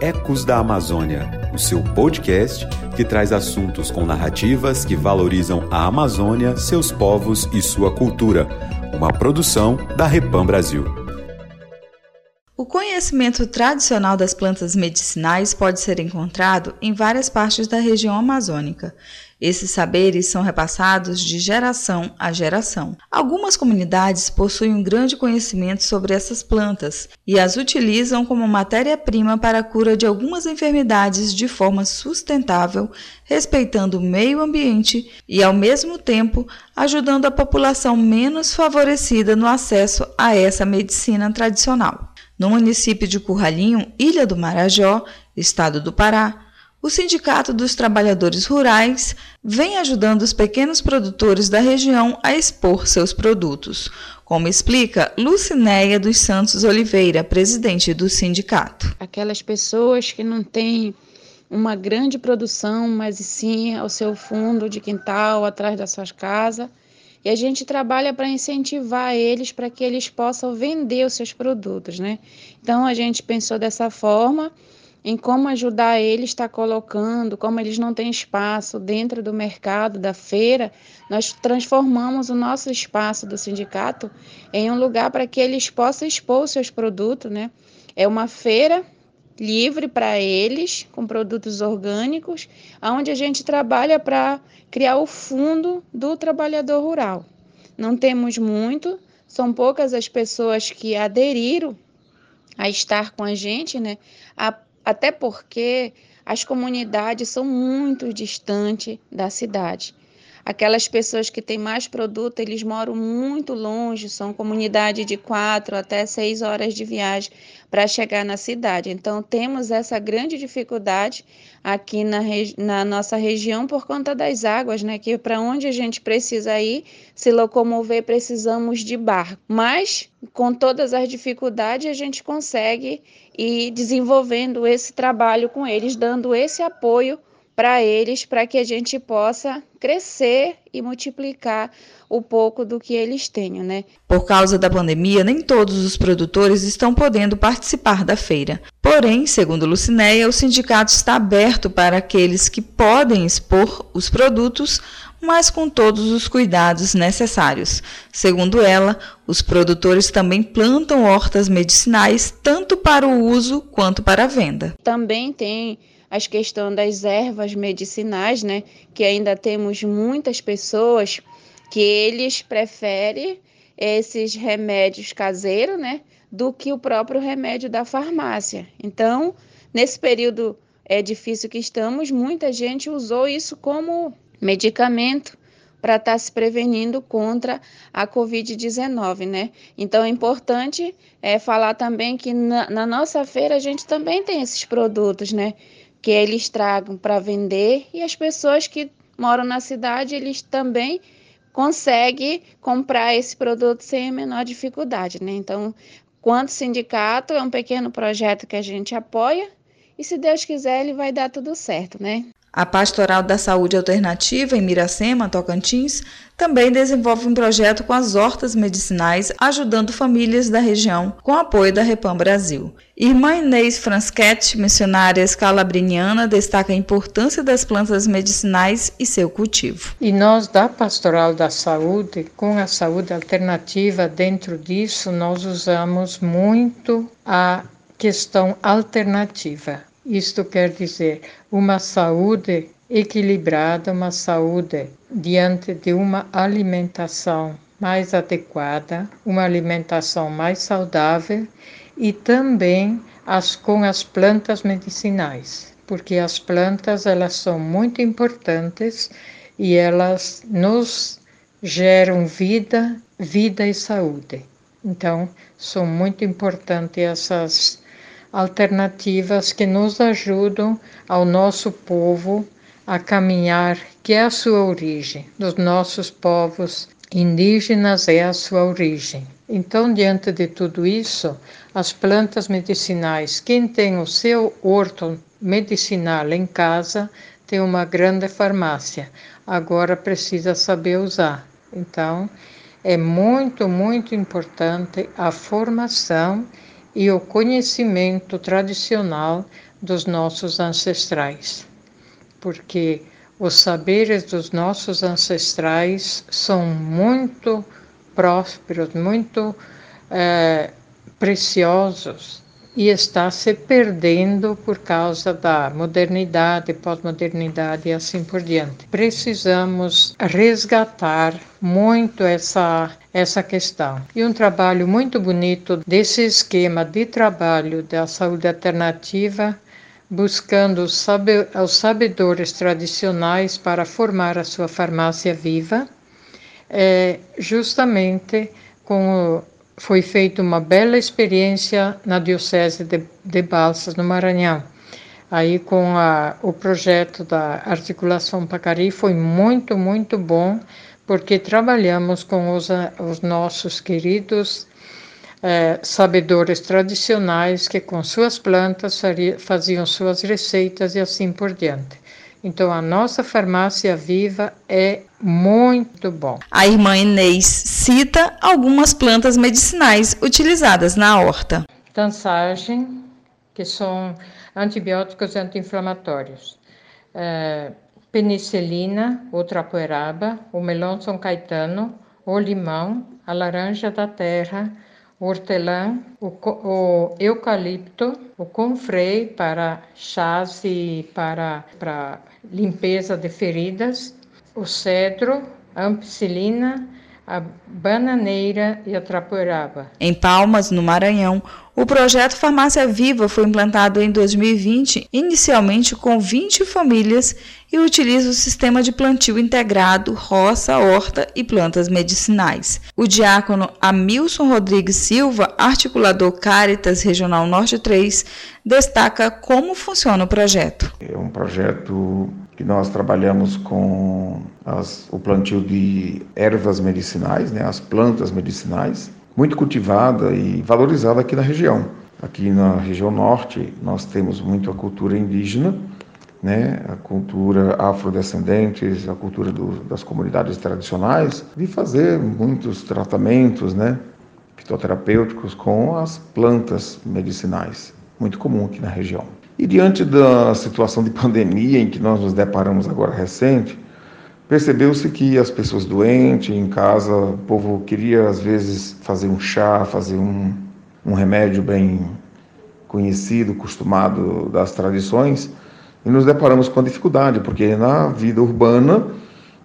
Ecos da Amazônia, o seu podcast que traz assuntos com narrativas que valorizam a Amazônia, seus povos e sua cultura. Uma produção da Repam Brasil. O conhecimento tradicional das plantas medicinais pode ser encontrado em várias partes da região amazônica. Esses saberes são repassados de geração a geração. Algumas comunidades possuem um grande conhecimento sobre essas plantas e as utilizam como matéria-prima para a cura de algumas enfermidades de forma sustentável, respeitando o meio ambiente e, ao mesmo tempo, ajudando a população menos favorecida no acesso a essa medicina tradicional. No município de Curralinho, Ilha do Marajó, estado do Pará, o Sindicato dos Trabalhadores Rurais vem ajudando os pequenos produtores da região a expor seus produtos, como explica Lucinéia dos Santos Oliveira, presidente do sindicato. Aquelas pessoas que não têm uma grande produção, mas sim ao seu fundo de quintal, atrás das suas casas, e a gente trabalha para incentivar eles para que eles possam vender os seus produtos, né? Então a gente pensou dessa forma em como ajudar eles está colocando, como eles não têm espaço dentro do mercado, da feira, nós transformamos o nosso espaço do sindicato em um lugar para que eles possam expor seus produtos, né? É uma feira livre para eles, com produtos orgânicos, onde a gente trabalha para criar o fundo do trabalhador rural. Não temos muito, são poucas as pessoas que aderiram a estar com a gente, né? Até porque as comunidades são muito distantes da cidade. Aquelas pessoas que têm mais produto, eles moram muito longe, são comunidade de quatro até seis horas de viagem para chegar na cidade. Então, temos essa grande dificuldade aqui na, na nossa região por conta das águas, né? Que para onde a gente precisa ir, se locomover, precisamos de barco. Mas, com todas as dificuldades, a gente consegue ir desenvolvendo esse trabalho com eles, dando esse apoio para eles, para que a gente possa crescer e multiplicar o pouco do que eles tenham, né? Por causa da pandemia, nem todos os produtores estão podendo participar da feira. Porém, segundo Lucinéia, o sindicato está aberto para aqueles que podem expor os produtos, mas com todos os cuidados necessários. Segundo ela, os produtores também plantam hortas medicinais tanto para o uso quanto para a venda. Também tem as questões das ervas medicinais, né? Que ainda temos muitas pessoas que eles preferem esses remédios caseiros, né? Do que o próprio remédio da farmácia. Então, nesse período é difícil que estamos, muita gente usou isso como medicamento para estar tá se prevenindo contra a Covid-19, né? Então é importante é, falar também que na, na nossa feira a gente também tem esses produtos, né? Que eles tragam para vender e as pessoas que moram na cidade, eles também conseguem comprar esse produto sem a menor dificuldade, né? Então, quanto sindicato, é um pequeno projeto que a gente apoia e se Deus quiser, ele vai dar tudo certo, né? A Pastoral da Saúde Alternativa em Miracema, Tocantins, também desenvolve um projeto com as hortas medicinais, ajudando famílias da região, com apoio da Repam Brasil. Irmã Inês Franschetti, missionária escalabriniana, destaca a importância das plantas medicinais e seu cultivo. E nós, da Pastoral da Saúde, com a saúde alternativa, dentro disso, nós usamos muito a questão alternativa isto quer dizer uma saúde equilibrada, uma saúde diante de uma alimentação mais adequada, uma alimentação mais saudável e também as com as plantas medicinais, porque as plantas elas são muito importantes e elas nos geram vida, vida e saúde. Então, são muito importantes essas alternativas que nos ajudam ao nosso povo a caminhar, que é a sua origem, dos nossos povos indígenas é a sua origem. Então, diante de tudo isso, as plantas medicinais, quem tem o seu horto medicinal em casa, tem uma grande farmácia. Agora precisa saber usar. Então, é muito, muito importante a formação e o conhecimento tradicional dos nossos ancestrais, porque os saberes dos nossos ancestrais são muito prósperos, muito é, preciosos e está se perdendo por causa da modernidade, pós-modernidade e assim por diante. Precisamos resgatar muito essa essa questão. E um trabalho muito bonito desse esquema de trabalho da saúde alternativa buscando os, sabedores tradicionais para formar a sua farmácia viva, é, justamente com foi feita uma bela experiência na Diocese de, de Balsas, no Maranhão. Aí, com a, o projeto da Articulação Pacari, foi muito, muito bom, porque trabalhamos com os, os nossos queridos é, sabedores tradicionais que, com suas plantas, faziam suas receitas e assim por diante. Então, a nossa farmácia viva é muito bom. A irmã Inês cita algumas plantas medicinais utilizadas na horta. Tansagem, que são antibióticos anti-inflamatórios. É, penicilina, o trapoeraba, o melão São Caetano, o limão, a laranja da terra, o hortelã, o, o eucalipto, o confrei para chás e para, para limpeza de feridas, o cedro, a ampicilina, a bananeira e a trapoeraba. Em Palmas, no Maranhão, o projeto Farmácia Viva foi implantado em 2020, inicialmente com 20 famílias e utiliza o sistema de plantio integrado, roça, horta e plantas medicinais. O diácono Amilson Rodrigues Silva, articulador Caritas Regional Norte 3, destaca como funciona o projeto. É um projeto que nós trabalhamos com as, o plantio de ervas medicinais, né, as plantas medicinais, muito cultivada e valorizada aqui na região. Aqui na região norte, nós temos muito a cultura indígena, né, a cultura afrodescendentes, a cultura do, das comunidades tradicionais, de fazer muitos tratamentos né, fitoterapêuticos com as plantas medicinais, muito comum aqui na região. E diante da situação de pandemia em que nós nos deparamos agora recente, percebeu-se que as pessoas doentes em casa, o povo queria às vezes fazer um chá, fazer um, um remédio bem conhecido, costumado das tradições, e nos deparamos com a dificuldade, porque na vida urbana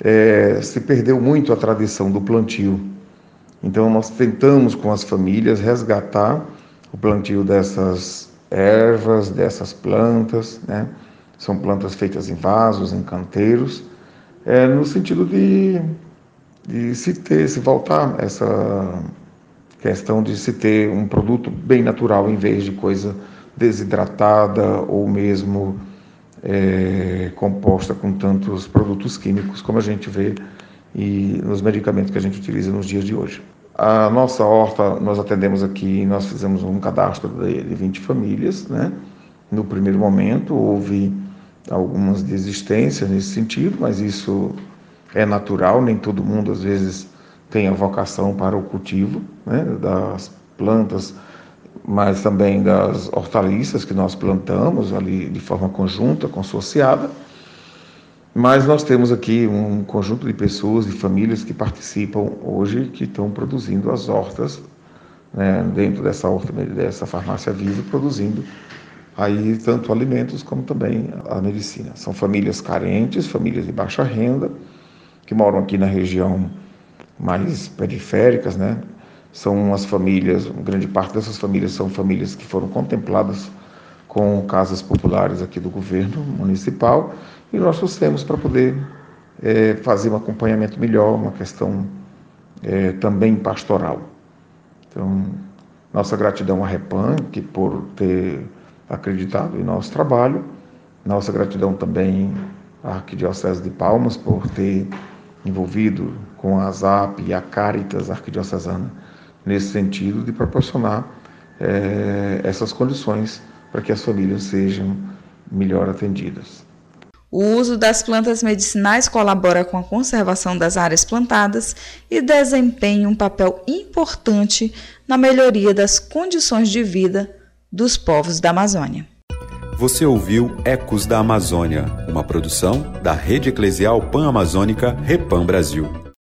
é, se perdeu muito a tradição do plantio. Então nós tentamos com as famílias resgatar o plantio dessas ervas, dessas plantas, né? São plantas feitas em vasos, em canteiros, é, no sentido de, de se ter, se voltar essa questão de se ter um produto bem natural em vez de coisa desidratada ou mesmo é, composta com tantos produtos químicos como a gente vê e nos medicamentos que a gente utiliza nos dias de hoje. A nossa horta, nós atendemos aqui, nós fizemos um cadastro de 20 famílias, né? No primeiro momento houve algumas desistências nesse sentido, mas isso é natural, nem todo mundo às vezes tem a vocação para o cultivo né, das plantas, mas também das hortaliças que nós plantamos ali de forma conjunta, consorciada. Mas nós temos aqui um conjunto de pessoas, de famílias que participam hoje, que estão produzindo as hortas né, dentro dessa horta, dessa farmácia viva, produzindo aí tanto alimentos como também a medicina. São famílias carentes, famílias de baixa renda, que moram aqui na região mais periféricas, né? São as famílias, grande parte dessas famílias são famílias que foram contempladas com casas populares aqui do governo municipal e nós trouxemos para poder é, fazer um acompanhamento melhor, uma questão é, também pastoral. Então, nossa gratidão à que por ter acreditado em nosso trabalho. Nossa gratidão também à Arquidiocese de Palmas por ter envolvido com a ZAP e a Caritas Arquidiocesana nesse sentido de proporcionar é, essas condições para que as famílias sejam melhor atendidas. O uso das plantas medicinais colabora com a conservação das áreas plantadas e desempenha um papel importante na melhoria das condições de vida dos povos da Amazônia. Você ouviu Ecos da Amazônia, uma produção da Rede Eclesial Pan-Amazônica Repam Brasil.